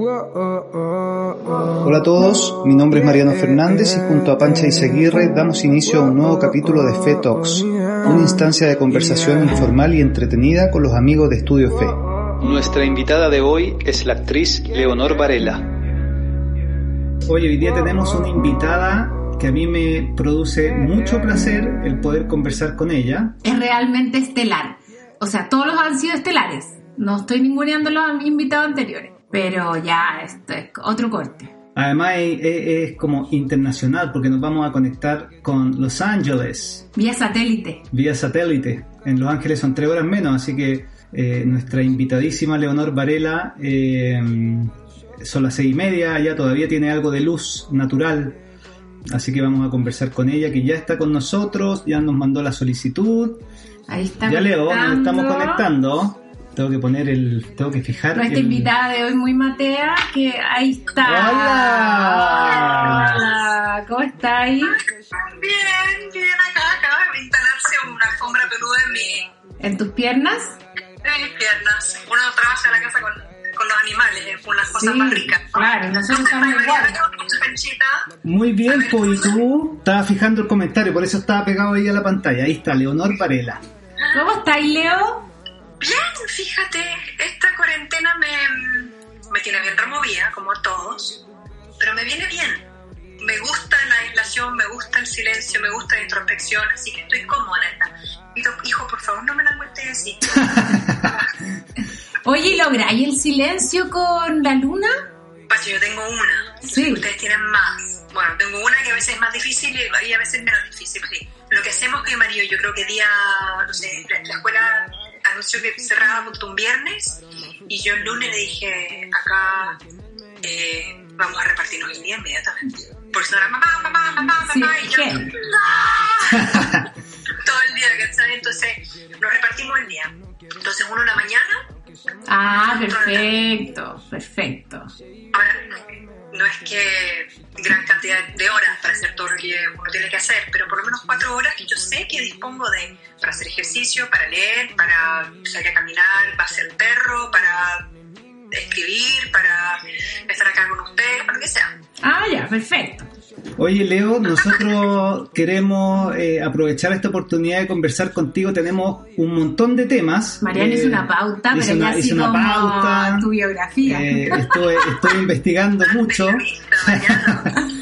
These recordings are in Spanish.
Hola a todos, mi nombre es Mariano Fernández y junto a Pancha Izaguirre damos inicio a un nuevo capítulo de Fe Talks, una instancia de conversación informal y entretenida con los amigos de Estudio Fe. Nuestra invitada de hoy es la actriz Leonor Varela. Hoy, hoy día tenemos una invitada que a mí me produce mucho placer el poder conversar con ella. Es realmente estelar. O sea, todos los han sido estelares. No estoy ninguneando los invitados anteriores pero ya esto es otro corte. Además es, como internacional porque nos vamos a conectar con Los Ángeles. Vía satélite. Vía satélite. En Los Ángeles son tres horas menos, así que eh, nuestra invitadísima Leonor Varela eh, son las seis y media, ya todavía tiene algo de luz natural. Así que vamos a conversar con ella, que ya está con nosotros, ya nos mandó la solicitud. Ahí está. Ya Leo, nos estamos conectando tengo que poner el. Tengo que fijar. Nuestra invitada de hoy, muy matea, que ahí está. ¡Hola! Hola, ¿cómo estáis? Bien, bien, acá acaba de instalarse una alfombra peluda en mi. ¿En tus piernas? En mis piernas. Uno trabaja en la casa con, con los animales, es una las cosas más ricas. Claro, nosotros estamos igual. Muy bien, pues y tú estabas fijando el comentario, por eso estaba pegado ahí a la pantalla. Ahí está, Leonor Varela. ¿Cómo estáis, Leo? Bien, fíjate, esta cuarentena me, me tiene bien removida, como todos, pero me viene bien. Me gusta la aislación, me gusta el silencio, me gusta la introspección, así que estoy cómoda. Hijo, por favor, no me la muestres así. Oye, ¿lográis el silencio con la luna? Pacho, yo tengo una. Sí. Ustedes tienen más. Bueno, tengo una que a veces es más difícil y a veces menos difícil, sí. Lo que hacemos mi marido, yo creo que día, no sé, la escuela anunció que cerraba un viernes y yo el lunes le dije, acá eh, vamos a repartirnos el día inmediatamente. Por eso era mamá, mamá, mamá, mamá, y yo... todo el día, ¿cachai? Entonces nos repartimos el día. Entonces uno en la mañana. Ah, perfecto, perfecto. Ahora, no es que cantidad de horas para hacer todo lo que uno tiene que hacer, pero por lo menos cuatro horas que yo sé que dispongo de para hacer ejercicio, para leer, para salir a caminar, para hacer perro, para escribir, para estar acá con ustedes, para lo que sea. Ah, ya, perfecto. Oye, Leo, nosotros queremos eh, aprovechar esta oportunidad de conversar contigo. Tenemos un montón de temas. Mariana hizo una pauta, pero ya hizo una pauta. tu biografía. Eh, estoy, estoy investigando mucho.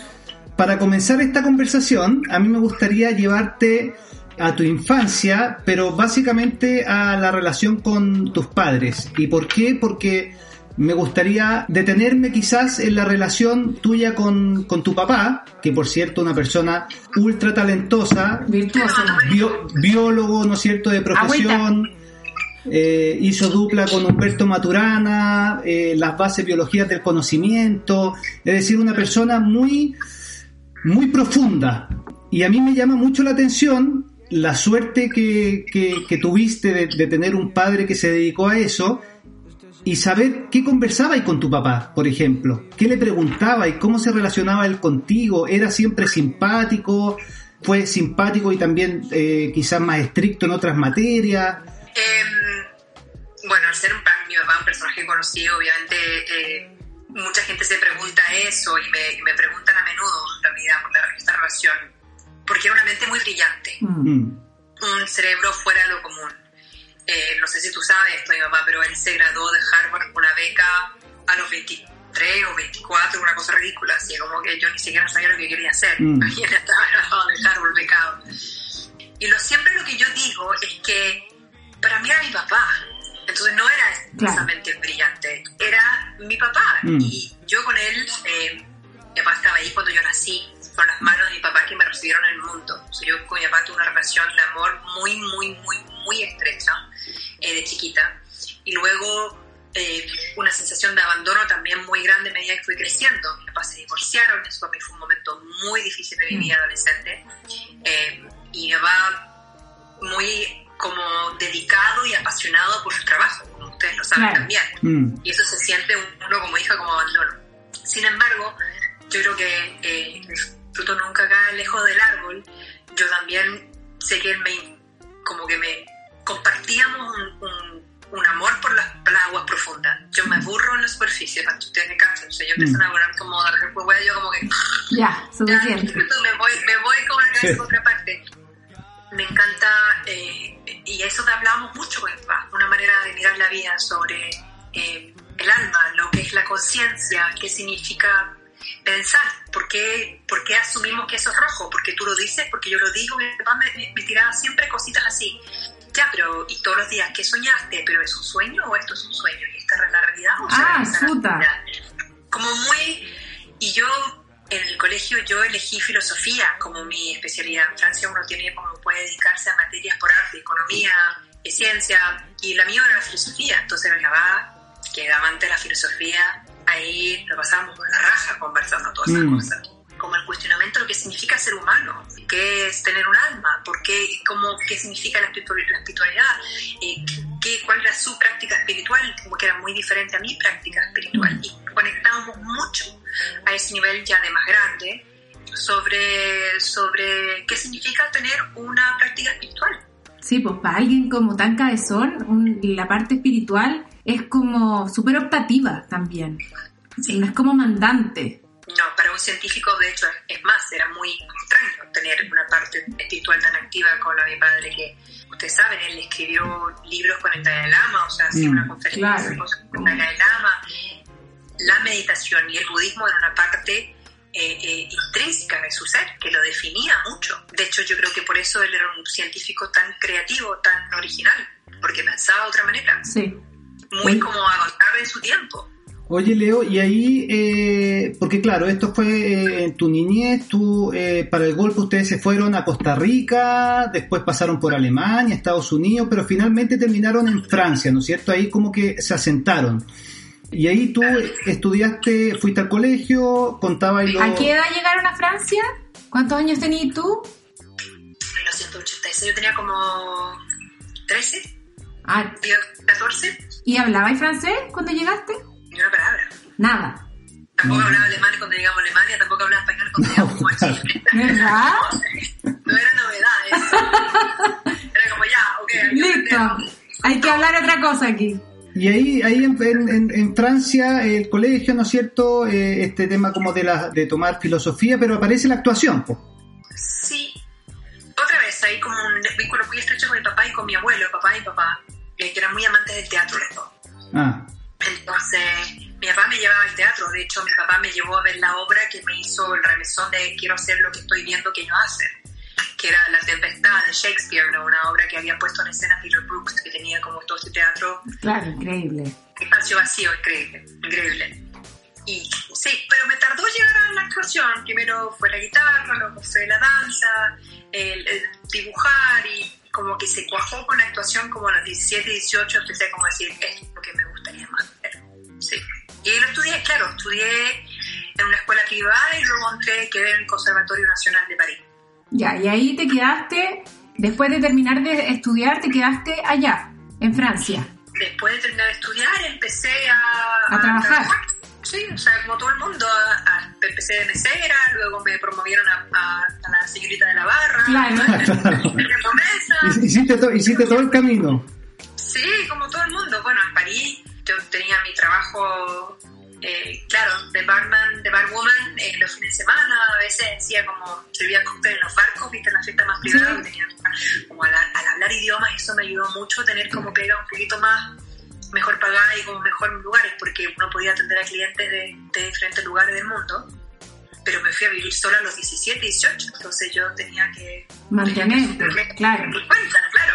Para comenzar esta conversación, a mí me gustaría llevarte a tu infancia, pero básicamente a la relación con tus padres. ¿Y por qué? Porque me gustaría detenerme quizás en la relación tuya con, con tu papá, que por cierto una persona ultra talentosa, biólogo, ¿no es cierto?, de profesión. Eh, hizo dupla con Humberto Maturana, eh, las bases biologías del conocimiento, es decir, una persona muy, muy profunda. Y a mí me llama mucho la atención la suerte que, que, tuviste de, tener un padre que se dedicó a eso y saber qué conversabais con tu papá, por ejemplo. ¿Qué le preguntabais? ¿Cómo se relacionaba él contigo? ¿Era siempre simpático? ¿Fue simpático y también eh, quizás más estricto en otras materias? Em, bueno, al ser un, mi papá un personaje conocido, obviamente eh, mucha gente se pregunta eso y me, me, preguntan a menudo, en realidad, por la, esta relación. Porque era una mente muy brillante. Mm. Un cerebro fuera de lo común eh, no sé si tú sabes esto, mi mamá, pero él se graduó de Harvard con una beca a los 23 o 24, una cosa ridícula, así como que yo ni siquiera sabía lo que quería hacer. Mm. estaba graduado de Harvard becado. Y lo, siempre lo que yo digo es que para mí era mi papá. Entonces no era exactamente brillante, era mi papá. Mm. Y yo con él, eh, mi papá estaba ahí cuando yo nací, con las manos de mi papá que me recibieron en el mundo. O sea, yo con mi papá tuve una relación de amor muy, muy, muy, muy estrecha eh, de chiquita. Y luego eh, una sensación de abandono también muy grande a medida que fui creciendo. Mis papás se divorciaron, eso para mí fue un momento muy difícil de mi vida adolescente. Eh, y mi papá muy dedicado y apasionado por su trabajo, como ustedes lo saben Claro. también. Mm. Y eso se siente uno como hija como abandono. Sin embargo, yo creo que eh, el fruto nunca cae lejos del árbol. Yo también sé que él me, como que me compartíamos un, un- un amor por las, por las aguas profundas. Yo me aburro en la superficie, tanto ustedes me cansan. O sea, yo empiezo a volar como de repente, pues, yo como que Ya, ya, suficiente. me voy, me voy con la cabeza Sí. por otra parte. Me encanta, eh, y eso te hablábamos mucho con papá, una manera de mirar la vida sobre eh, el alma, lo que es la conciencia, qué significa pensar, ¿Por qué, por qué asumimos que eso es rojo, porque tú lo dices, porque yo lo digo, me, me- tiraba siempre cositas así. Ya, pero, y todos los días, ¿qué soñaste? ¿Pero es un sueño o esto es un sueño? ¿Y esta es la realidad o se Ah, la realidad? Como muy... Y yo en el colegio yo elegí filosofía como mi especialidad. En Francia uno tiene como puede dedicarse a materias por arte, economía, eh, ciencia, y la mía era la filosofía. Entonces mi papá, que era amante de la filosofía, ahí lo pasábamos por la raja conversando todas esas Mm. cosas. Como el cuestionamiento de lo que significa ser humano, qué es tener un alma, por qué, cómo, qué significa la espiritu- la espiritualidad, eh, qué, cuál era su práctica espiritual, como que era muy diferente a mi práctica espiritual. Y conectábamos mucho a ese nivel ya de más grande sobre, sobre qué significa tener una práctica espiritual. Sí, pues para alguien como tan cabezón, un- la parte espiritual es como súper optativa también. No es como mandante. No, para un científico, de hecho, es más, era muy extraño tener una parte espiritual tan activa como la de mi padre, que ustedes saben, él escribió libros con el Dalai Lama, o sea, hacía Mm, una conferencia claro. con el Dalai Lama. La meditación y el budismo era una parte eh, eh, intrínseca de su ser, que lo definía mucho. De hecho, yo creo que por eso él era un científico tan creativo, tan original, porque pensaba de otra manera, Sí. muy como avanzar en su tiempo. Oye, Leo, y ahí, eh, porque claro, esto fue eh, en tu niñez, tú, eh, para el golpe ustedes se fueron a Costa Rica, después pasaron por Alemania, Estados Unidos, pero finalmente terminaron en Francia, ¿no es cierto? Ahí como que se asentaron. Y ahí tú estudiaste, fuiste al colegio, contabas y lo... ¿A qué edad llegaron a Francia? ¿Cuántos años tenías tú? En 1986 yo tenía como 13, Ah, 10, 14, ¿Y hablabais francés cuando llegaste? Nada. Tampoco No. hablaba alemán cuando llegamos a Alemania, tampoco hablaba español cuando llegamos como a. Chile. ¿Verdad? No era novedad eso. Era como ya, ok, hay que Listo. aprender. Hay que hablar otra cosa aquí. Y ahí, ahí en, en- en- en Francia, el colegio, ¿no es cierto? Eh, este tema como de, la, de tomar filosofía, pero aparece la actuación, pues. Sí. Otra vez, ahí como un vínculo muy estrecho con mi papá y con mi abuelo, papá y papá, eh, que eran muy amantes del teatro los dos. Ah, Entonces, mi papá me llevaba al teatro. De hecho, mi papá me llevó a ver la obra que me hizo el remesón de Quiero hacer lo que estoy viendo que ellos hacen, que era La Tempestad de Shakespeare, ¿no? una obra que había puesto en escena Peter Brooks, que tenía como todo este teatro, Claro, increíble. espacio vacío, increíble, increíble. Y sí, pero me tardó llegar a la actuación. Primero fue la guitarra, luego fue la danza, el, el dibujar y como que se cuajó con la actuación como a los 17, 18, empecé como a decir, es lo que me gustaría más Y lo estudié, claro, estudié en una escuela privada y luego entré, quedé en el Conservatorio Nacional de París. Ya, y ahí te quedaste, después de terminar de estudiar, te quedaste allá, en Francia. Después de terminar de estudiar, empecé a, A trabajar. Sí, o sea, como todo el mundo, a- a- empecé de mesera, luego me promovieron a, a- a la señorita de la barra, Claro. de promesa. hiciste, to- hiciste todo el camino. Claro, de barman, de barwoman eh, los fines de semana. A veces hacía como, servía cóctel en los barcos, viste, en las fiestas más privadas. Sí. Tenía, como al, al hablar idiomas, eso me ayudó mucho a tener como pega un poquito más mejor pagada y como mejor lugares, porque uno podía atender a clientes de, de diferentes lugares del mundo. Pero me fui a vivir sola a los 17, 18, entonces yo tenía que Mantenerte, claro. cuenta, claro.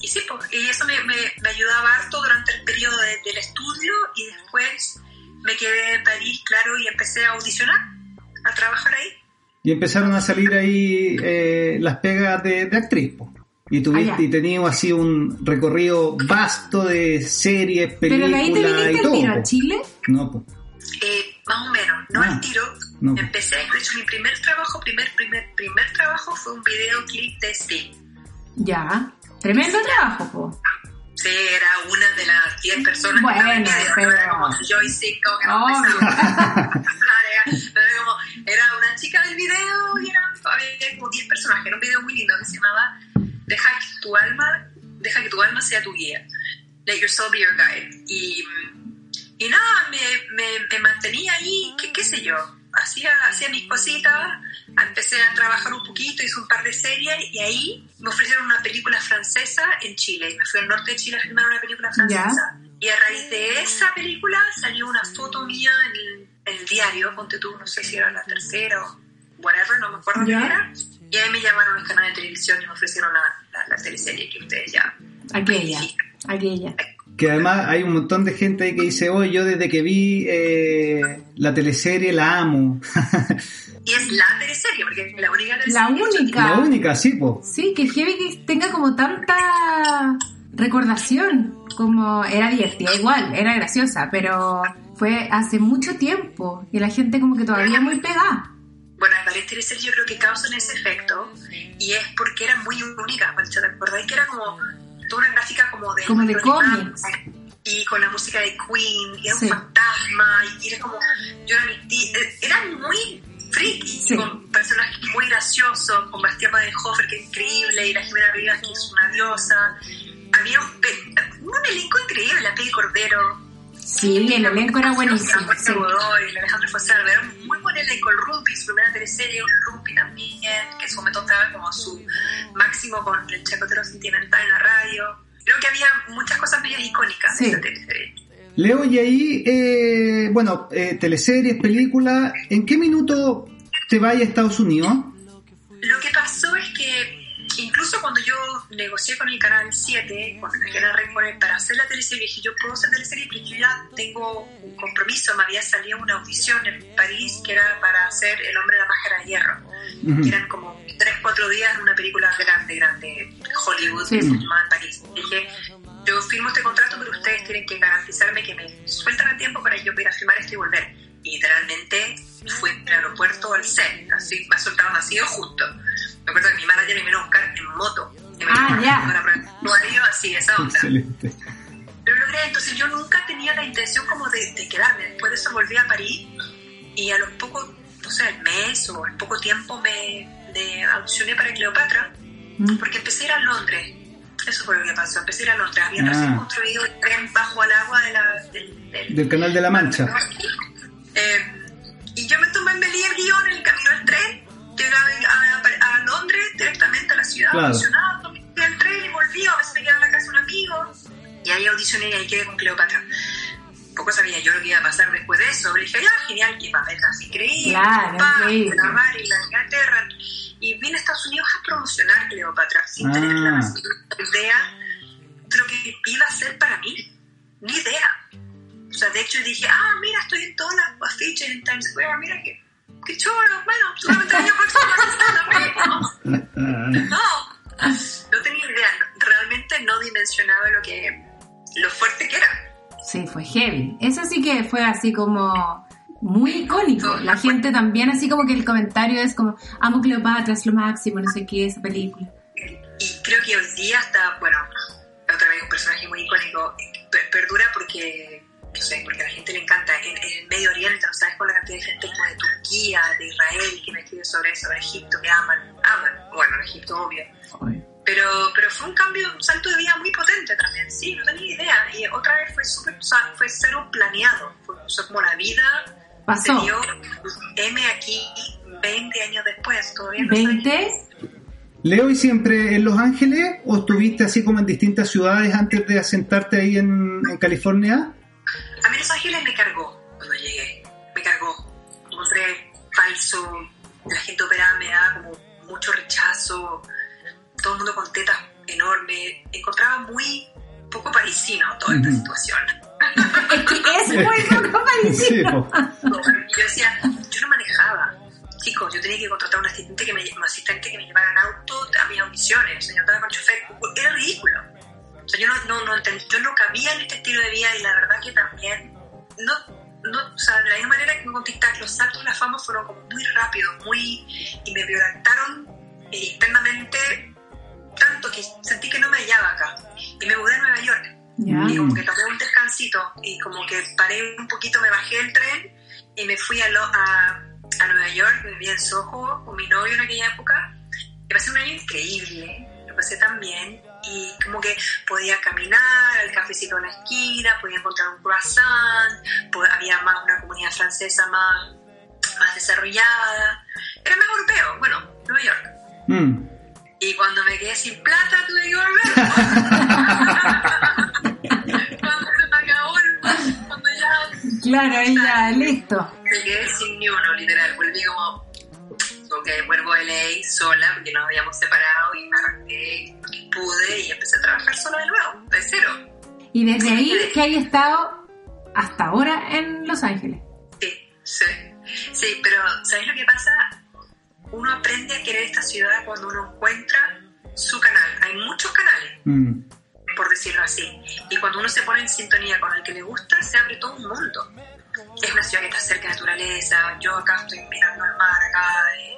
Y sí, pues, y eso me, me, me ayudaba harto durante el periodo de- del estudio y después me quedé en París, claro, y empecé a audicionar, a trabajar ahí. Y empezaron a salir ahí eh, las pegas de, de actriz, po. Y, tuviste, Allá. y teníamos así un recorrido vasto de series, Pero de ahí te películas y viniste al todo. tiro a. Chile. No, po. Eh, más o menos, no Ah, al tiro. no. Empecé, de hecho mi primer trabajo, primer, primer, primer trabajo fue un videoclip de Sting. Ya. Tremendo trabajo, po. Sí, era una de las 10 personas Bueno, que estaban en pero- Era como yo y como que no era, una chica del video y era, había como 10 personajes. Era un video muy lindo que se llamaba Deja que tu alma, deja que tu alma sea tu guía. Let your soul be your guide. Y, y nada, me, me, me mantenía ahí, qué, qué sé yo. Hacía, hacía mis cositas, empecé a trabajar un poquito, hice un par de series y ahí me ofrecieron una película francesa en Chile. Me fui al norte de Chile a filmar una película francesa. Y a raíz de esa película salió una foto mía en el, en el diario, ponte tú, no sé si era la tercera o whatever, no me acuerdo qué Ya. era. Y ahí me llamaron los canales de televisión y me ofrecieron la, la, la teleserie que ustedes ya Aquella. Aquella. Que además hay un montón de gente ahí que dice, oye, yo desde que vi eh, la teleserie la amo. Y es la teleserie, porque es la única teleserie. La única. la única, sí, po. Sí, que heavy que tenga como tanta recordación. Como era divertida, igual, era graciosa, pero fue hace mucho tiempo y la gente como que todavía muy pegada. Bueno, varias teleseries yo creo que causan ese efecto y es porque era muy única, Pancha, ¿te acordáis que era como toda una gráfica como de... Como de cómics. Y con la música de Queen, y era Sí. un fantasma, y era como... Yo era mi tía, eh, era muy freaky, Sí. con personajes muy graciosos, con Bastián Badenhofer, que es increíble, y la Jimena Rivas, que es una diosa. Había un, elenco increíble, la Peggy Cordero, Sí, el elenco era buenísimo. Sí. Godoy, el Alejandro Fosalva, era un muy buen elenco. El Rumpi, su primera teleserie, un Rumpi también, que en su momento estaba como su máximo con el chacotero sentimental en la radio. Creo que había muchas cosas bellas icónicas Sí. de esa teleserie. Leo, y ahí, eh, bueno, eh, teleseries, películas, ¿en qué minuto te vas a Estados Unidos? Lo que pasó es que incluso cuando yo negocié con el canal 7, con el canal Record, para hacer la teleserie, dije yo puedo hacer teleserie, pero yo ya tengo un compromiso. Me había salido una audición en París que era para hacer El hombre de la máscara de hierro. Que eran como 3-4 días en una película grande, grande, Hollywood, Sí. que se llamaba en París. Dije, yo firmo este contrato, pero ustedes tienen que garantizarme que me sueltan a tiempo para yo ir a filmar esto y volver. Y literalmente fui del aeropuerto al set, así, me soltaron así o justo. Me acuerdo que mi manager me vino a buscar en moto. Y me Ah, ya. "Para prueba de vestuario", así, esa onda. Excelente. Lo logré, entonces yo nunca tenía la intención como de, de quedarme. Después de eso volví a París y a los pocos, no sé, al mes o al poco tiempo me, me audicioné para Cleopatra Mm. porque empecé a ir a Londres. Eso fue lo que pasó, empecé a ir a Londres. Había Ah. recién construido el tren bajo al agua de la, del, del- Del Canal de la Mancha. Eh, y yo me tomé, me leí el guion en el camino del tren, llegué a, a- a Londres directamente a la ciudad, Claro. audicionado, tomé el tren y volví, a veces me quedaba en la casa de un amigo. Y ahí audicioné y ahí quedé con Cleopatra. Poco sabía yo lo que iba a pasar después de eso. Pero dije, ya, genial, que papelas increíble, Claro, pa, increíble. grabar en la Inglaterra. Y vine a Estados Unidos a promocionar Cleopatra, sin Ah. tener la más idea de lo que iba a ser para mí. Ni idea. O sea, de hecho dije, ah, mira, estoy en todas las afiches en Times Square, mira que, qué chulo, bueno, solamente el año próximo. No, no tenía idea, realmente no dimensionaba lo que, lo fuerte que era. Sí, fue heavy. Eso sí que fue así como muy icónico. La gente también así como que el comentario es como, amo Cleopatra, es lo máximo, no sé qué, esa película. Y creo que hoy día está, bueno, otra vez un personaje muy icónico, per- perdura porque, no sé, porque a la gente le encanta. En, en el Medio Oriente, ¿no sabes con la cantidad de gente como de Turquía, de Israel, que me escribe sobre eso, de Egipto, que aman, aman, bueno, Egipto obvio. Pero, pero fue un cambio, un salto de vida muy potente también, sí, no tenía idea. Y otra vez fue súper, o sea, fue cero planeado. Fue, sea, como la vida Pasó. se dio M aquí 20 años después, todavía no sabía. 20, Leo, ¿y siempre en Los Ángeles o estuviste así como en distintas ciudades antes de asentarte ahí en, en California? A mí Los Ángeles me cargó cuando llegué, me cargó. Encontré falso, la gente operada me daba como mucho rechazo, todo el mundo con tetas enormes. Encontraba muy poco parisino toda esta situación. Es que es muy poco Sí, parecido. Y yo decía, yo no manejaba. Chicos, yo tenía que contratar a un asistente que me, un asistente que me llevara en auto a mis audiciones, o sea, yo andaba con chofer, era ridículo. O sea, yo no, no, no entendí, yo no cabía en este estilo de vida y la verdad que también, no, no, o sea, de la misma manera que con TikTok, los saltos de la fama fueron como muy rápidos, muy, y me violentaron eh, internamente tanto que sentí que no me hallaba acá. Y me mudé a Nueva York. Ya. Y como que tomé un descansito y como que paré un poquito, me bajé del tren y me fui a, lo- a, a Nueva York, viví en Soho con mi novio en aquella época. Y pasé un año increíble, lo pasé tan bien. Y como que podía caminar al cafecito en la esquina, podía encontrar un croissant, había más una comunidad francesa más, más desarrollada. Era más europeo, bueno, Nueva York. Mm. Y cuando me quedé sin plata tuve que volver. Claro, ahí ya, listo. me quedé sin ni uno, literal. Volví como, ok, vuelvo a LA sola porque nos habíamos separado y me arranqué, pude y empecé a trabajar sola de nuevo, de cero. Y desde ahí que hay estado hasta ahora en Los Ángeles. Sí, sí. Sí, pero ¿sabes lo que pasa? Uno aprende a querer esta ciudad cuando uno encuentra su canal. Hay muchos canales. Mm. Por decirlo así. Y cuando uno se pone en sintonía con el que le gusta, se abre todo un mundo. Es una ciudad que está cerca de naturaleza, yo acá estoy mirando al mar, acá hay,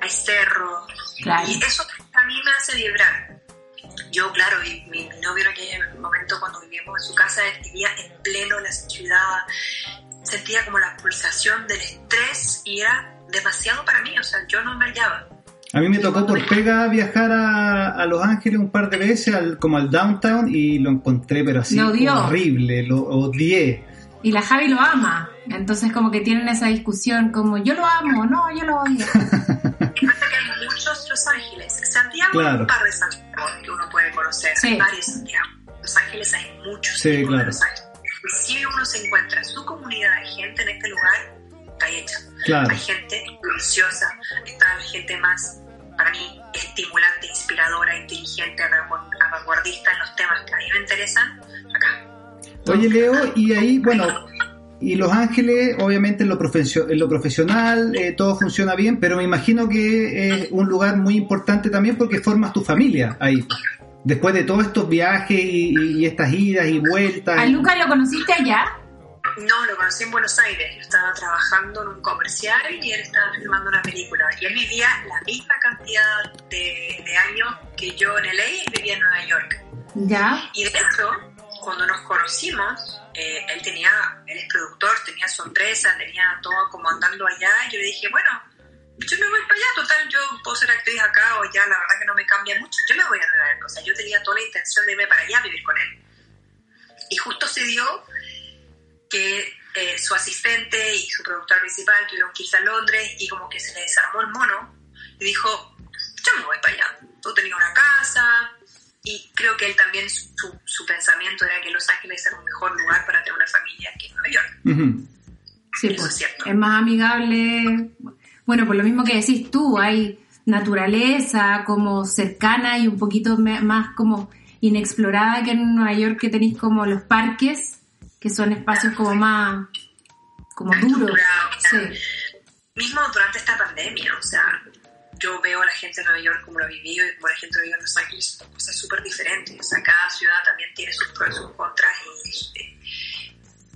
hay cerros, Claro. y eso a mí me hace vibrar. Yo, claro, y mi, novio en aquel momento cuando vivíamos en su casa, él vivía en pleno la ciudad, sentía como la pulsación del estrés y era demasiado para mí, o sea, yo no me hallaba. A mí me tocó por pega viajar a, a Los Ángeles un par de veces, al, como al downtown, y lo encontré, pero así Lo horrible, lo odié. Y la Javi lo ama. Entonces como que tienen esa discusión como yo lo amo, no, yo lo odio. Pasa que hay muchos Los Ángeles. Santiago Claro. hay un par de Santiago que uno puede conocer. Sí. Hay varios Santiago. Los Ángeles hay muchos. Sí, claro. Los Ángeles. Y si uno se encuentra su comunidad de gente en este lugar. Claro. Hay gente deliciosa, está la gente más, para mí, estimulante, inspiradora, inteligente, vanguardista en los temas que a mí me interesan, acá. Oye, Leo, y ahí, bueno, y Los Ángeles, obviamente en lo, profesio- en lo profesional eh, todo funciona bien, pero me imagino que es un lugar muy importante también porque formas tu familia ahí. Después de todos estos viajes y, y estas idas y vueltas. ¿A Lucas lo conociste allá? No, lo conocí en Buenos Aires. Yo estaba trabajando en un comercial y él estaba filmando una película. Y él vivía la misma cantidad de, de años que yo en LA y vivía en Nueva York. Ya. Y de hecho, cuando nos conocimos, eh, él tenía, él es productor, tenía su empresa, tenía todo como andando allá. Y yo le dije, bueno, yo me voy para allá, total, yo puedo ser actriz acá o ya, la verdad que no me cambia mucho. Yo me voy a Nueva York. O sea, yo tenía toda la intención de irme para allá a vivir con él. Y justo se dio que eh, su asistente y su productor principal tuvieron que irse a Londres y como que se le desarmó el mono y dijo, yo me voy para allá. Tú tenías una casa y creo que él también, su, su pensamiento era que Los Ángeles era un mejor lugar para tener una familia que Nueva York. Ujú. Sí, Eso pues, es cierto. es más amigable. Bueno, por lo mismo que decís tú, hay naturaleza como cercana y un poquito más como inexplorada que en Nueva York que tenéis como los parques, que son espacios como más como Más duros. Sí. Mismo durante esta pandemia, o sea, yo veo a la gente de Nueva York como lo ha vivido y como la gente lo vive en Los Ángeles, son cosas súper diferentes. O sea, cada ciudad también tiene sus pros y sus contras y eh,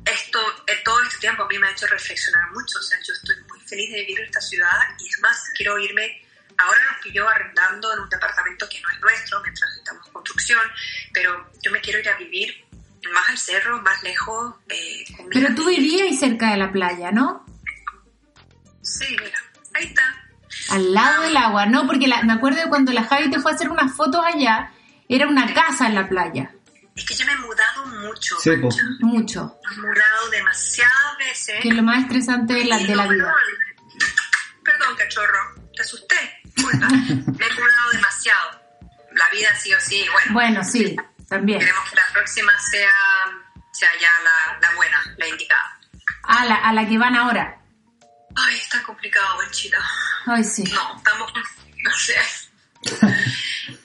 esto, eh, todo este tiempo a mí me ha hecho reflexionar mucho. O sea, yo estoy muy feliz de vivir en esta ciudad y es más, quiero irme. Ahora nos pilló arrendando en un departamento que no es nuestro mientras estamos en construcción, pero yo me quiero ir a vivir más al cerro, más lejos. eh, Pero tú vivías cerca de la playa, ¿no? Sí, mira, ahí está. Al lado del agua, ¿no? Porque la- me acuerdo de cuando la Javi te fue a hacer unas fotos allá, era una casa en la playa. Es que yo me he mudado mucho. Sí. Pancha. Mucho. Me he mudado demasiadas veces. Que es lo más estresante de la, de la vida. Perdón, cachorro, te asusté. Disculpa. me he mudado demasiado. La vida sí o sí, bueno. Bueno, sí, también. Queremos que la próxima sea, sea ya la, la buena, la indicada. A la, a la que van ahora. Ay, está complicado, Benchita. Ay, sí. No, estamos, no sé.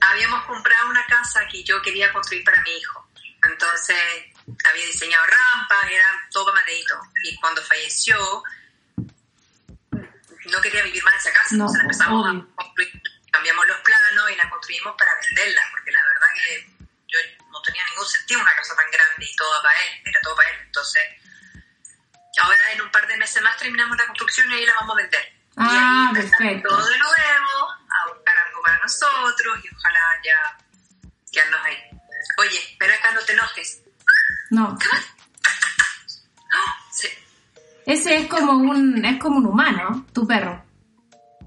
Habíamos comprado una casa que yo quería construir para mi hijo. Entonces, había diseñado rampas, era todo maderito. Y cuando falleció, no quería vivir más en esa casa. No, Entonces empezamos obvio. a construir, cambiamos los planos y la construimos para venderla, porque la verdad que yo no tenía ningún sentido una casa tan grande y todo para él, era todo para él. Entonces, ahora en un par de meses más terminamos la construcción y ahí la vamos a vender. Ah, y ahí perfecto. Todo de nuevo, a buscar algo para nosotros y ojalá ya quedarnos ahí. Oye, ven acá, no te enojes. No. ¡Ah! Sí, Ese es como un, es como un humano, tu perro.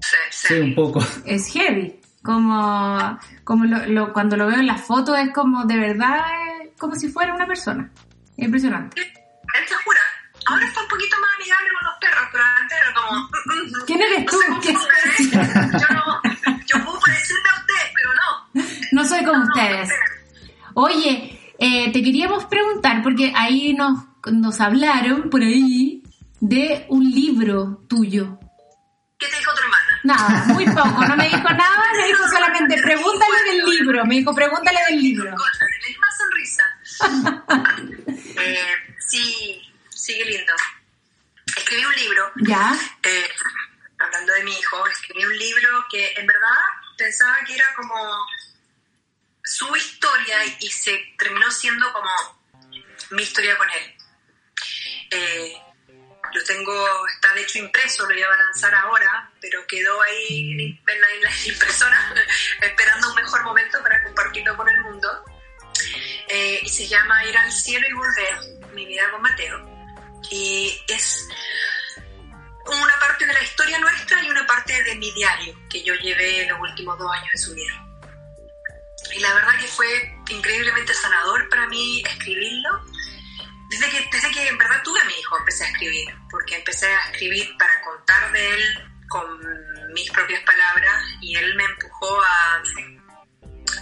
sí, sí. Sí, un poco. Es heavy. Como, como lo, lo- cuando lo veo en las fotos es como de verdad, eh, como si fuera una persona. Impresionante. Él te jura. Ahora está un poquito más amigable con los perros, pero antes era como... mm, mm, ¿Quién eres no tú? sé cómo ¿Qué- ustedes. Yo no... Yo puedo parecerme a usted, pero no. No soy como No, ustedes. no. Oye, eh, te queríamos preguntar, porque ahí nos, nos hablaron por ahí de un libro tuyo. Nada, muy poco, no me dijo nada, me dijo solamente pregúntale del libro, me dijo pregúntale del libro. Con la misma sonrisa. eh, sí, qué lindo. Escribí un libro, ¿Ya? eh, hablando de mi hijo, escribí un libro que en verdad pensaba que era como su historia y se terminó siendo como mi historia con él. Eh, lo tengo, está de hecho impreso, lo iba a lanzar ahora, pero quedó ahí en la, en la impresora esperando un mejor momento para compartirlo con el mundo. Eh, y se llama Ir al cielo y volver, mi vida con Mateo. Y es una parte de la historia nuestra y una parte de mi diario que yo llevé los últimos dos años de su vida. Y la verdad que fue increíblemente sanador para mí escribirlo. Desde que, desde que en verdad tuve a mi hijo empecé a escribir, porque empecé a escribir para contar de él con mis propias palabras y él me empujó a,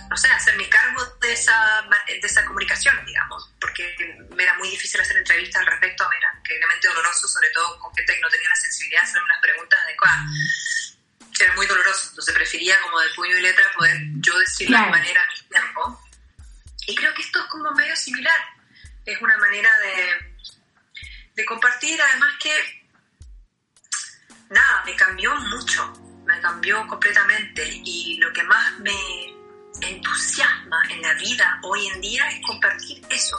no sé, a hacerme cargo de esa, de esa comunicación, digamos, porque me era muy difícil hacer entrevistas al respecto, era increíblemente doloroso, sobre todo con gente que no tenía la sensibilidad de hacerme las preguntas adecuadas. Era muy doloroso, entonces prefería como de puño y letra poder yo decirlo Claro. de manera a mi tiempo. Y creo que esto es como medio similar. Es una manera de, de compartir, además que, nada, me cambió mucho, me cambió completamente. Y lo que más me entusiasma en la vida hoy en día es compartir eso.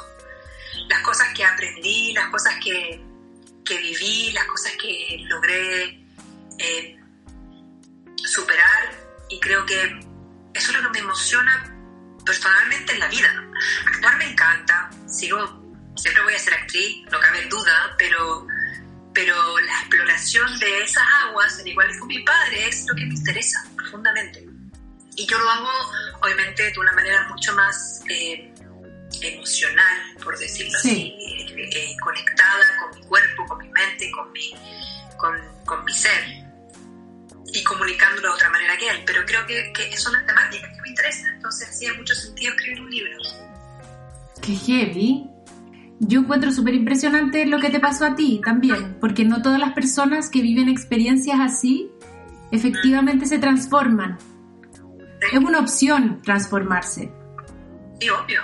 Las cosas que aprendí, las cosas que, que viví, las cosas que logré eh, superar. Y creo que eso es lo que me emociona personalmente en la vida. Actuar me encanta, sigo, siempre voy a ser actriz, no cabe duda, pero, pero la exploración de esas aguas, al igual que con mi padre, es lo que me interesa profundamente. Y yo lo hago, obviamente, de una manera mucho más eh, emocional, por decirlo Sí. así, eh, eh, conectada con mi cuerpo, con mi mente, con mi, con, con mi ser y comunicándolo de otra manera que él, pero creo que, que son las temáticas que me interesan, entonces hacía mucho sentido escribir un libro. Qué heavy. Yo encuentro súper impresionante lo que te pasó a ti también, porque no todas las personas que viven experiencias así efectivamente se transforman. Es una opción transformarse, Sí, obvio.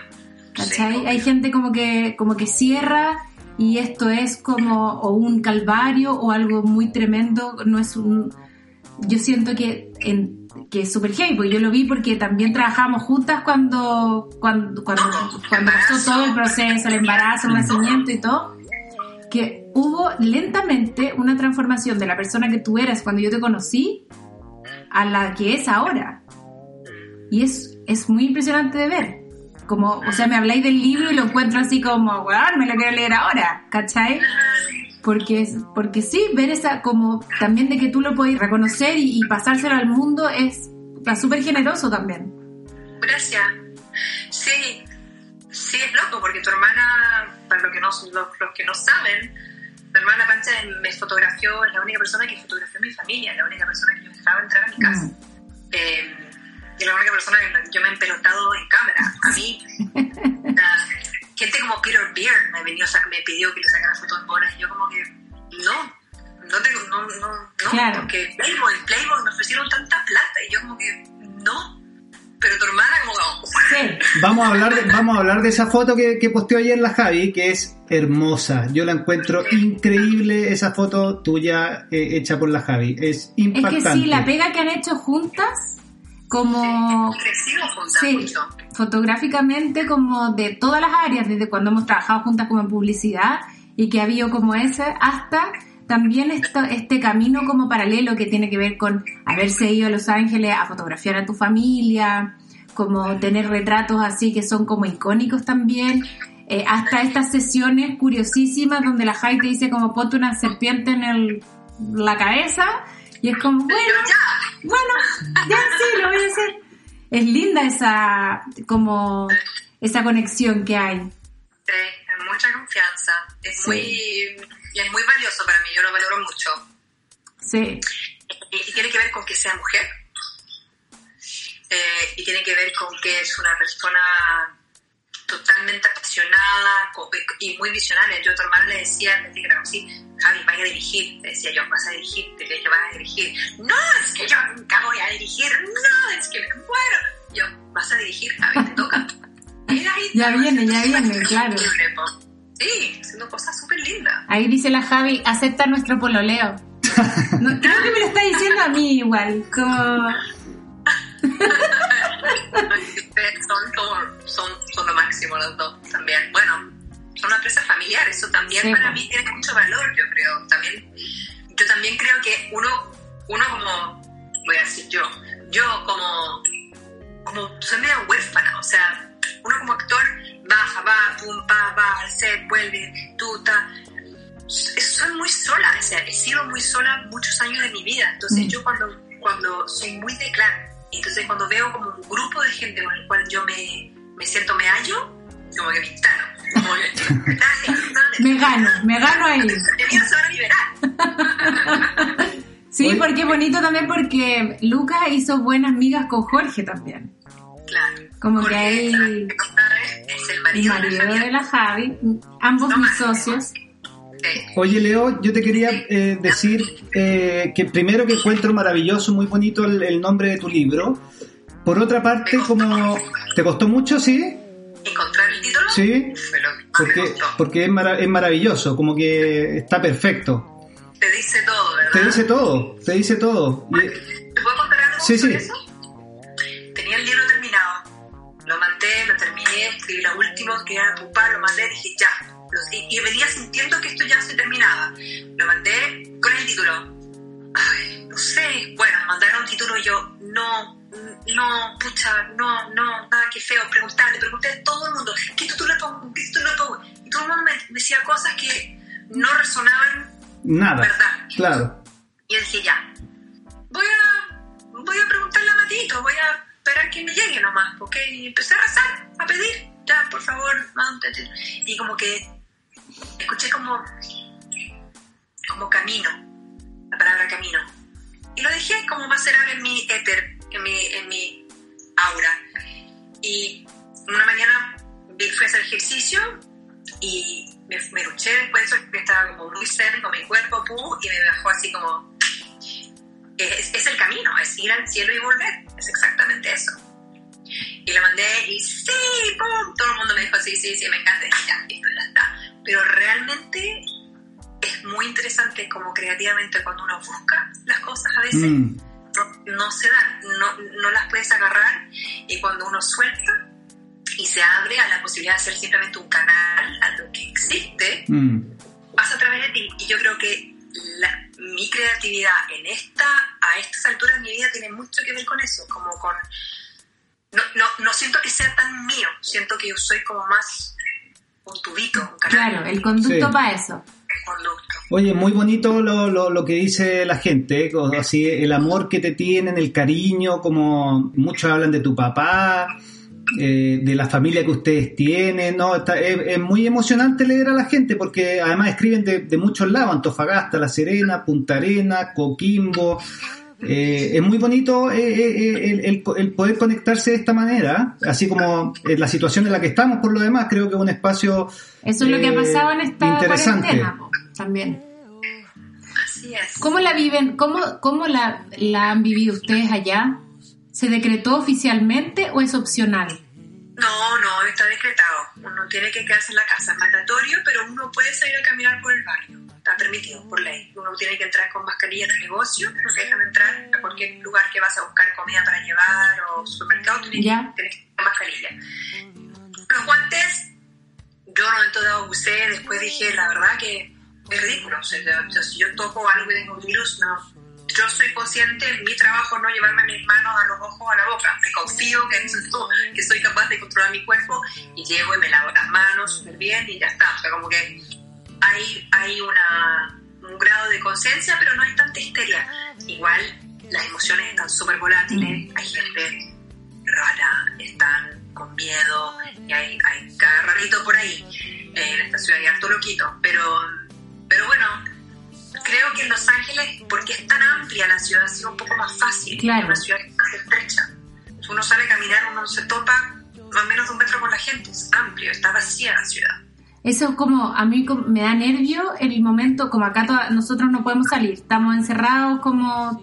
¿cachai? Sí, obvio. Hay gente como que, como que cierra y esto es como o un calvario o algo muy tremendo, no es un... Yo siento que, en- que es súper heavy, porque yo lo vi porque también trabajamos juntas cuando, cuando, cuando, cuando pasó todo el proceso, el embarazo, el nacimiento y todo, que hubo lentamente una transformación de la persona que tú eras cuando yo te conocí a la que es ahora. Y es, es muy impresionante de ver. Como, o sea, me habláis del libro y lo encuentro así como, weón, me lo quiero leer ahora, ¿cachai? Porque, porque sí, ver esa, como también de que tú lo puedes reconocer y, y pasárselo al mundo es súper generoso también. Gracias. Sí, sí es loco porque tu hermana, para los que no, los, los que no saben, mi hermana Pancha me fotografió, es la única persona que fotografió a mi familia, la única persona que yo dejaba entrar a mi casa. Mm. Eh, y la única persona que yo me he empelotado en cámara. A mí, gente como Peter Beard me, venió, a sa- me pidió que le sacara fotos en bolas y yo como que, no, no, tengo, no, no, no, Claro. porque Playboy, Playboy me ofrecieron tanta plata y yo como que, no. Pero tu hermana como, Sí, Vamos a hablar de, vamos a hablar de esa foto que, que posteó ayer la Javi, que es hermosa. Yo la encuentro increíble esa foto tuya eh, hecha por la Javi. Es es impactante. que sí, la pega que han hecho juntas como Sí, mucho. fotográficamente como de todas las áreas, desde cuando hemos trabajado juntas como en publicidad y que ha habido como ese, hasta también esto, este camino como paralelo que tiene que ver con haberse ido a Los Ángeles a fotografiar a tu familia, como tener retratos así que son como icónicos también, eh, hasta estas sesiones curiosísimas donde la Jai te dice como ponte una serpiente en el, la cabeza y es como, bueno, ya, bueno, ya sí, lo voy a hacer. Es linda esa, como, esa conexión que hay. sí, es mucha confianza. Es Sí. muy, y es muy valioso para mí, yo lo valoro mucho. Sí, Y, y tiene que ver con que sea mujer. Eh, y tiene que ver con que es una persona totalmente apasionada co- y muy visionaria. Yo a tu hermana le decía, desde que la conocí, Javi, vaya a dirigir. Le decía yo, vas a dirigir, te dije vas a dirigir. No, dirigir. No, es que me muero. Yo, vas a dirigir, Javi, te toca. Ya viene, ya viene, claro. po. Sí, haciendo cosas súper lindas. ahí dice la Javi, acepta nuestro pololeo. No, creo que me lo está diciendo a mí igual, como... son, como- son, son lo máximo los dos también. Bueno, son una empresa familiar, eso también Sí, para mí tiene mucho valor, yo creo. También, yo también creo que uno, uno como, voy a decir yo, yo como, como soy medio huérfana, o sea, uno como actor baja, va, pum, pa, va al set, vuelve, tuta. Soy muy sola, o sea, he sido muy sola muchos años de mi vida. Entonces Mm. yo cuando, cuando soy muy de clan, entonces cuando veo como un grupo de gente con el cual yo me, me siento me hallo, como que me instalo. Como que. Me gano, me gano ahí. Mi vida se va a liberar. Sí, Oye. porque es bonito también porque Lucas hizo buenas migas con Jorge también. Claro. Como que ahí- ¿sabes qué cosa es? Es el El marido, de la de familia. la Javi, ambos No mis más. socios. Sí. Oye, Leo, yo te quería eh, decir eh, que primero que encuentro maravilloso, muy bonito el, el nombre de tu libro. Por otra parte, como... ¿Te costó mucho, sí? ¿Encontrar el título? Sí, porque, porque es, mara- es maravilloso, como que está perfecto. Te dice todo. Te dice todo, te dice todo. ¿Te puedo contar algo Sí, sobre sí. eso? Tenía el libro terminado. Lo mandé, lo terminé, escribí lo último, que era pupá, lo mandé, dije ya. Y, venía sintiendo que esto ya se terminaba. Lo mandé con el título. Ay, no sé. Bueno, mandaron un título y yo, no, no, pucha, no, no, nada, qué feo. Preguntar, le pregunté a todo el mundo, ¿qué título le pongo? ¿Qué título le pongo? Y todo el mundo me decía cosas que no resonaban nada, verdad. claro. Y yo dije, ya, voy a, voy a preguntarle a Matito, voy a esperar que me llegue nomás. Y empecé a rezar, a pedir, ya, por favor, mándate. Y como que escuché como, como camino, la palabra camino. Y lo dejé como macerar en mi éter, en mi, en mi aura. Y una mañana fui a hacer ejercicio y me, me duché después que estaba como muy zen con mi cuerpo, pu, y me bajó así como... Es, es el camino, es ir al cielo y volver, es exactamente eso. Y le mandé y sí, pum, todo el mundo me dijo sí, sí, sí, me encanta, y ya, listo, ya está. Pero realmente es muy interesante como creativamente cuando uno busca las cosas a veces Mm, no, no se dan, no, no las puedes agarrar y cuando uno suelta y se abre a la posibilidad de ser simplemente un canal a lo que existe, mm. pasa a través de ti. Y yo creo que la- mi creatividad en esta, a estas alturas de mi vida tiene mucho que ver con eso, como con... No, no, no siento que sea tan mío, siento que yo soy como más un tubito, un canal, Claro, el conducto Sí. para eso. Oye, muy bonito lo, lo, lo que dice la gente, ¿eh? Así el amor que te tienen, el cariño, como muchos hablan de tu papá, eh, de la familia que ustedes tienen, ¿no? Está- es, es muy emocionante leer a la gente porque además escriben de, de muchos lados, Antofagasta, La Serena, Punta Arena, Coquimbo. Eh, es muy bonito eh, el, el- el poder conectarse de esta manera, así como la situación en la que estamos por lo demás, creo que es un espacio Eso es lo que ha pasado en esta interesante. cuarentena también. Así es. ¿Cómo la viven? ¿Cómo, cómo la, la han vivido ustedes allá? ¿Se decretó oficialmente o es opcional? No, no, está decretado. Uno tiene que quedarse en la casa, es mandatorio, pero uno puede salir a caminar por el barrio. está permitido por ley. Uno tiene que entrar con mascarilla en el negocio, no te dejan entrar a cualquier lugar que vas a buscar comida para llevar o supermercado, tienes, Ya. que, tienes que ir con mascarilla. Los guantes, yo en un momento dado usé, después dije, la verdad que es ridículo. O sea, si yo toco algo y tengo un virus, no. Yo soy consciente en mi trabajo no llevarme mis manos a los ojos, a la boca. Me confío que, que soy capaz de controlar mi cuerpo y llego y me lavo las manos súper bien y ya está. O sea, como que hay, hay una, un grado de conciencia, pero no hay tanta histeria. Igual las emociones están súper volátiles, hay gente rara, están con miedo, y hay, hay cada rarito por ahí. En esta ciudad hay harto loquito, pero, pero bueno, creo que en Los Ángeles, porque es tan amplia la ciudad, ha sido un poco más fácil. Claro. Una ciudad más estrecha. Uno sale a caminar, uno se topa más o menos de un metro con la gente, es amplio, está vacía la ciudad. Eso es como, a mí me da nervio en el momento, como acá toda- nosotros no podemos salir, estamos encerrados como,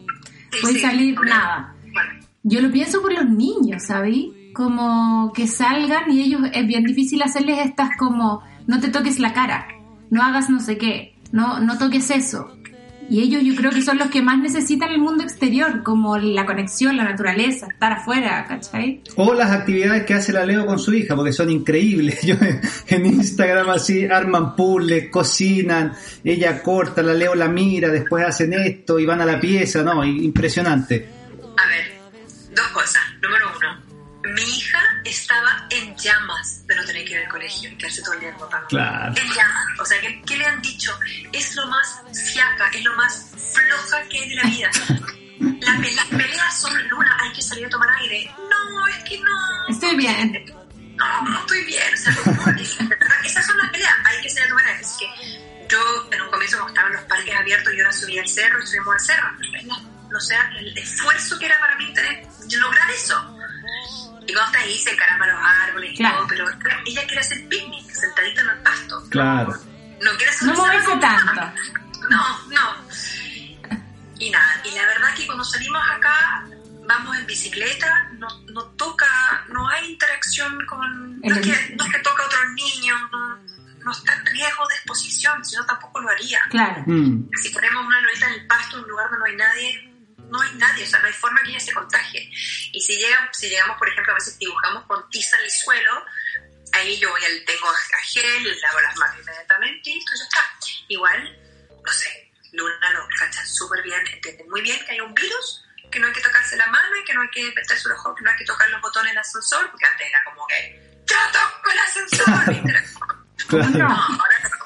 Sí, puede sí, salir problema. nada. Bueno, Yo lo pienso por los niños, ¿sabí? Como que salgan y ellos es bien difícil hacerles estas como no te toques la cara, no hagas no sé qué, no no toques eso. Y ellos yo creo que son los que más necesitan el mundo exterior, como la conexión, la naturaleza, estar afuera, ¿cachai? O las actividades que hace la Leo con su hija, porque son increíbles. Yo en Instagram así arman puzzles, cocinan, ella corta, la Leo la mira, después hacen esto y van a la pieza, no, impresionante. a ver, dos cosas. Número uno, mi hija estaba en llamas de no tener que ir al colegio y quedarse todo el día con papá. Claro. En llamas. O sea, ¿qué, qué le han dicho? Es lo más fiaca, es lo más floja que hay de la vida. La pe- las peleas son, Luna, hay que salir a tomar aire. No, es que no. Estoy bien. no, no estoy bien. O sea, no, es- esas son las peleas, hay que salir a tomar aire. Así que yo en un comienzo cuando estaba en los parques abiertos, yo ahora subí al cerro y subimos al cerro. No sé, el esfuerzo que era para mí tener, lograr eso. Y cuando está ahí se encarama los árboles y Claro. todo, pero ella quiere hacer picnic, sentadita en el pasto. Claro. No quiere hacer No moverse tanto. No, no. Y nada, y la verdad que cuando salimos acá, vamos en bicicleta, no, no toca, no hay interacción con... No es, que, no es que toca a otros niños, no, no está en riesgo de exposición, si no tampoco lo haría. Claro. Mm. Si ponemos una lorita en el pasto, en un lugar donde no hay nadie, no hay nadie, o sea, no hay forma que ella se contagie. Y si, llega, si llegamos, por ejemplo, a veces dibujamos con tiza en el suelo, ahí yo voy al, tengo a gel, lavo las manos inmediatamente y listo, ya está. Igual, no sé, Luna lo cacha súper bien, entiende muy bien que hay un virus, que no hay que tocarse la mano y que no hay que meterse los ojos, que no hay que tocar los botones del ascensor, porque antes era como que, yo toco el ascensor, ¿viste? Claro. No, ahora no.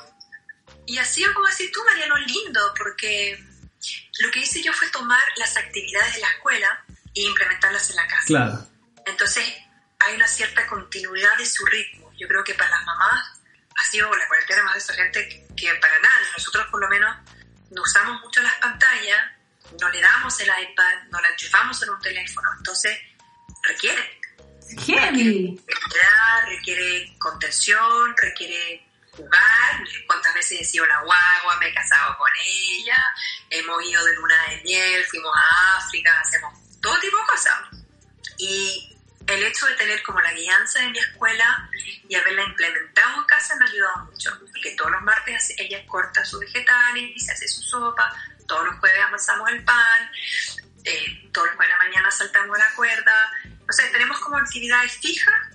Y ha sido como decir tú, Mariano, lindo, porque lo que hice yo fue tomar las actividades de la escuela e implementarlas en la casa. Claro. Entonces, hay una cierta continuidad de su ritmo. Yo creo que para las mamás ha sido la cuarentena más desafiante que, para nadie. Nosotros, por lo menos, no usamos mucho las pantallas, no le damos el iPad, no la enchufamos en un teléfono. Entonces, requiere Heavy. actividad, requiere contención, requiere jugar. ¿Cuántas veces he sido la guagua? Me he casado con ella, hemos ido de luna de miel, fuimos a África, hacemos todo tipo de cosas. Y el hecho de tener como la guianza de mi escuela y haberla implementado en casa me ha ayudado mucho. Porque todos los martes ella corta sus vegetales y se hace su sopa, todos los jueves amasamos el pan, eh, todos los jueves de la mañana saltamos la cuerda. O sea, tenemos como actividades fijas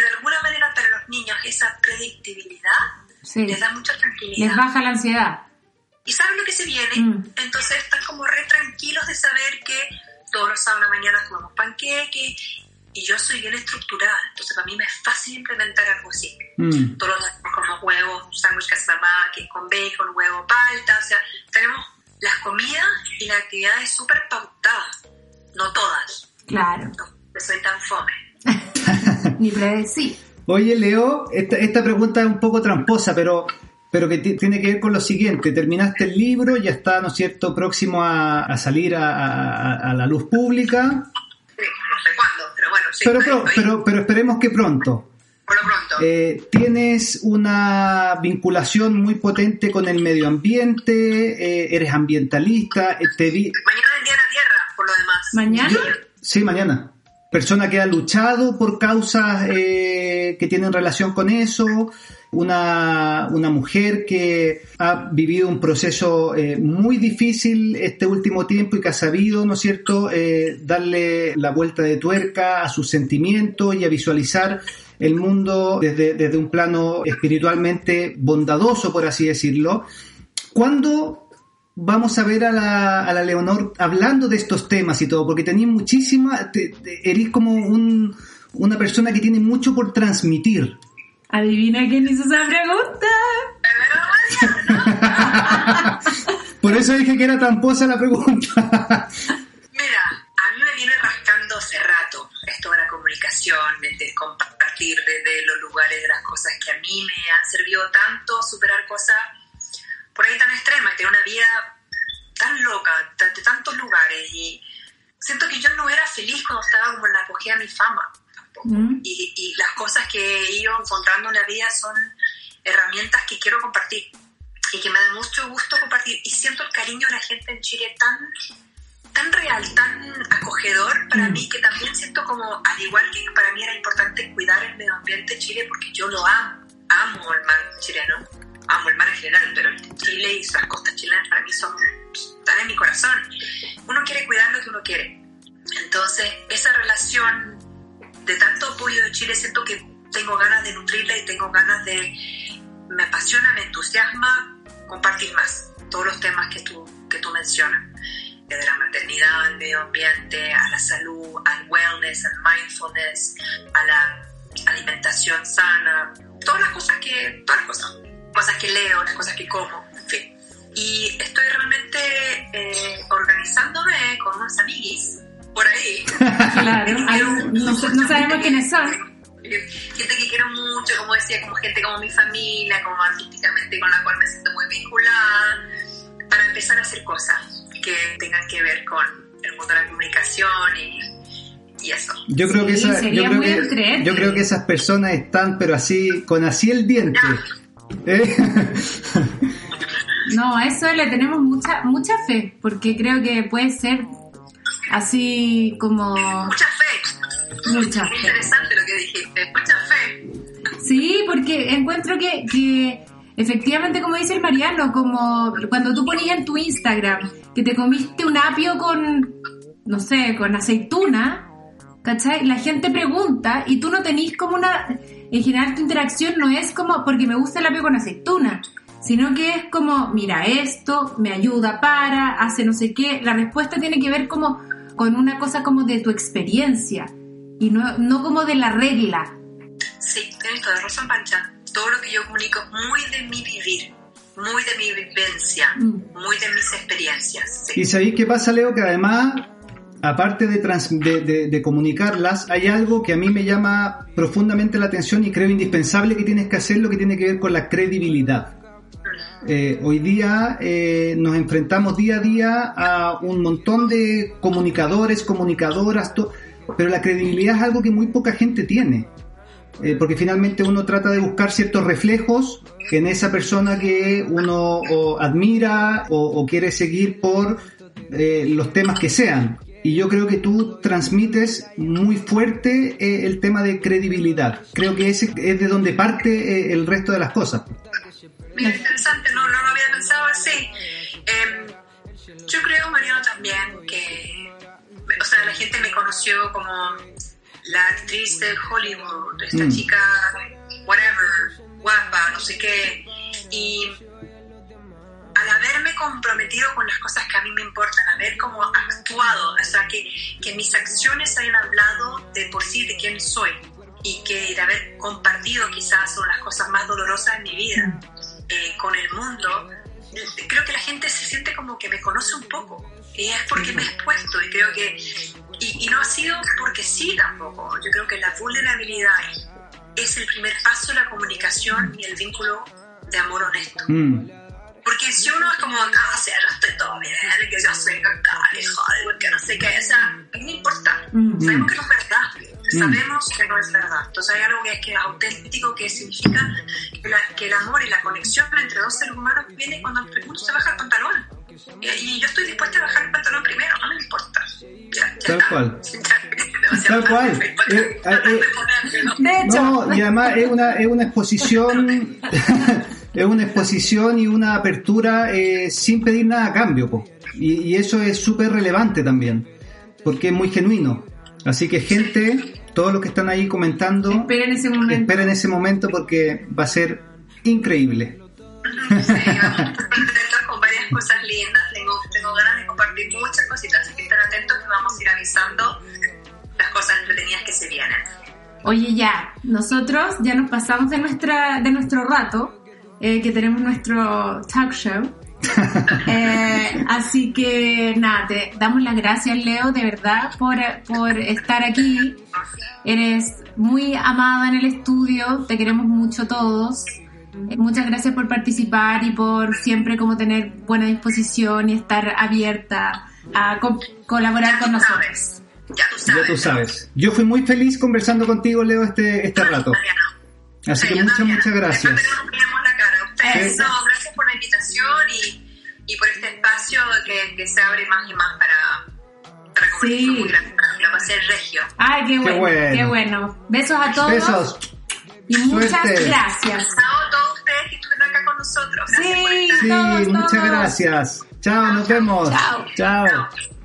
que de alguna manera para los niños esa predictibilidad Sí. les da mucha tranquilidad. Les baja la ansiedad. Y saben lo que se viene, Mm. entonces están como re tranquilos de saber que todos los sábados a la mañana comemos panqueque y yo soy bien estructurada, entonces para mí me es fácil implementar algo así. Mm. Todos los días como huevos, sándwich mamá, que es con bacon, huevo palta, o sea, tenemos las comidas y las actividades súper pautadas, no todas, Claro. no, no soy tan fome. Ni predecir. Oye, Leo, esta, esta pregunta es un poco tramposa, pero, pero que ti- tiene que ver con lo siguiente. Terminaste el libro, ya está, ¿no es cierto?, próximo a, a salir a, a- a la luz pública, Sí, no sé cuándo, pero bueno, sí, pero, pero, pero esperemos que pronto. por lo pronto. Eh, tienes una vinculación muy potente con el medio ambiente, eh, eres ambientalista, eh, te vi... Mañana es el Día de la Tierra, por lo demás. ¿Mañana? Sí, mañana. Persona que ha luchado por causas eh, que, tienen relación con eso, una, una mujer que ha vivido un proceso eh, muy difícil este último tiempo y que ha sabido, ¿no es cierto?, eh, darle la vuelta de tuerca a sus sentimientos y a visualizar el mundo desde, desde un plano espiritualmente bondadoso, por así decirlo. ¿Cuándo vamos a ver a la, a la Leonor hablando de estos temas y todo? Porque tenéis muchísima, te, te- eres como un, una persona que tiene mucho por transmitir. Adivina quién hizo esa pregunta. Por eso dije que era tramposa la pregunta. Mira, a mí me viene rascando hace rato esto de la comunicación, de, de compartir desde los lugares de las cosas que a mí me han servido tanto, superar cosas por ahí tan extremas, tener una vida tan loca, de, tantos lugares y siento que yo no era feliz cuando estaba como en la acogida de mi fama tampoco. Mm. Y, y las cosas que he ido encontrando en la vida son herramientas que quiero compartir y que me da mucho gusto compartir y siento el cariño de la gente en Chile tan tan real, tan acogedor para Mm. mí que también siento como, al igual que para mí era importante cuidar el medio ambiente de Chile porque yo lo amo, amo el mar chileno, amo el mar en general, pero Chile y las costas chilenas para mí son, están en mi corazón. Uno quiere cuidar lo que uno quiere. Entonces, esa relación de tanto apoyo de Chile siento que tengo ganas de nutrirla y tengo ganas de, me apasiona, me entusiasma compartir más todos los temas que tú, que tú mencionas desde la maternidad, al medio ambiente, a la salud, al wellness, al mindfulness, a la alimentación sana, todas las cosas que, todas las cosas, cosas que leo, las cosas que como, en fin. Y estoy realmente eh, organizándome con unos amiguis por ahí. Claro, hay- no, no sabemos quiénes son. Gente que quiero mucho, como decía, como gente como mi familia, como artísticamente con la cual me siento muy vinculada, para empezar a hacer cosas que tengan que ver con el mundo de la comunicación y, y eso. Yo creo que Sí, esa, sería yo creo que, yo creo que esas personas están, pero así, con así el diente. ¿Eh? No, a eso le tenemos mucha mucha fe, porque creo que puede ser así como Mucha fe. mucha Qué fe. interesante lo que dijiste. Mucha fe. Sí, porque encuentro que, que efectivamente, como dice el Mariano, como cuando tú ponías en tu Instagram que te comiste un apio con, no sé, con aceituna, ¿cachai? La gente pregunta y tú no tenés como una... En general tu interacción no es como porque me gusta el apio con aceituna, sino que es como, mira esto, me ayuda para, hace no sé qué. La respuesta tiene que ver como con una cosa como de tu experiencia y no, no como de la regla. Sí, tienes toda razón, Pancha. Todo lo que yo comunico es muy de mi vivir, muy de mi vivencia, Mm. muy de mis experiencias. Sí. Y sabéis qué pasa, Leo, que además, aparte de, trans- de, comunicarlas, hay algo que a mí me llama profundamente la atención y creo indispensable que tienes que hacer, lo que tiene que ver con la credibilidad. Eh, hoy día eh, nos enfrentamos día a día a un montón de comunicadores, comunicadoras, pero la credibilidad es algo que muy poca gente tiene. Eh, porque finalmente uno trata de buscar ciertos reflejos en esa persona que uno admira o, o quiere seguir por eh, los temas que sean. Y yo creo que tú transmites muy fuerte eh, el tema de credibilidad. Creo que ese es de donde parte eh, el resto de las cosas. Mira, interesante, no, no lo había pensado así. Em, yo creo, Mariano, también que, o sea, la gente me conoció como la actriz de Hollywood, esta Mm. chica, whatever, guapa, no sé qué, y comprometido con las cosas que a mí me importan, haber como actuado, o sea, que, que mis acciones hayan hablado de por sí de quién soy y que de haber compartido quizás son las cosas más dolorosas de mi vida eh, con el mundo, creo que la gente se siente como que me conoce un poco y es porque me he expuesto y creo que y, y no ha sido porque sí tampoco yo creo que la vulnerabilidad es el primer paso de la comunicación y el vínculo de amor honesto Mm. Porque si uno es como, ah, sí, yo estoy todo bien, que yo soy y joder, que no sé qué, o sea, no importa. Mm. Sabemos que no es verdad. Sabemos que no es verdad. Entonces hay algo que es, que es auténtico, que significa que, la- que el amor y la conexión entre dos seres humanos viene cuando uno se baja el pantalón. Y, yo estoy dispuesta a bajar el pantalón primero, no me importa. Ya, ya Tal está. cual. Ya, Tal cual. Eh, eh, De hecho, no, y además es una, es una exposición, es una exposición y una apertura eh, sin pedir nada a cambio, po. Y, y eso es súper relevante también, porque es muy genuino. Así que gente, todos los que están ahí comentando, esperen ese momento. esperen ese momento porque va a ser increíble. Sí, vamos a estar contentos con varias cosas lindas. Tengo, tengo ganas de compartir muchas cositas, así que estén atentos que vamos a ir avisando las cosas entretenidas que se vienen. Oye, ya, nosotros ya nos pasamos de nuestra de nuestro rato, eh, que tenemos nuestro talk show. Eh, así que nada, te damos las gracias, Leo, de verdad, por, por estar aquí. Eres muy amada en el estudio, te queremos mucho todos. Eh, Muchas gracias por participar y por siempre como tener buena disposición y estar abierta a co- colaborar con nosotros. Ya tú sabes. Ya tú sabes. Yo fui muy feliz conversando contigo, Leo, este, este rato. Así Sí, que muchas, muchas gracias. No, gracias por la invitación y, y por este espacio que, que se abre más y más para, para Sí. muy grande. Lo pasé regio. Ay, qué bueno, bueno. qué bueno. Besos a todos Besos. y muchas Suerte. gracias. Chao a todos ustedes que estuvieron acá con nosotros. Gracias por Sí. estar. Sí, Todos, muchas todos. gracias. Chao, nos vemos. Chao. Chao. Chao.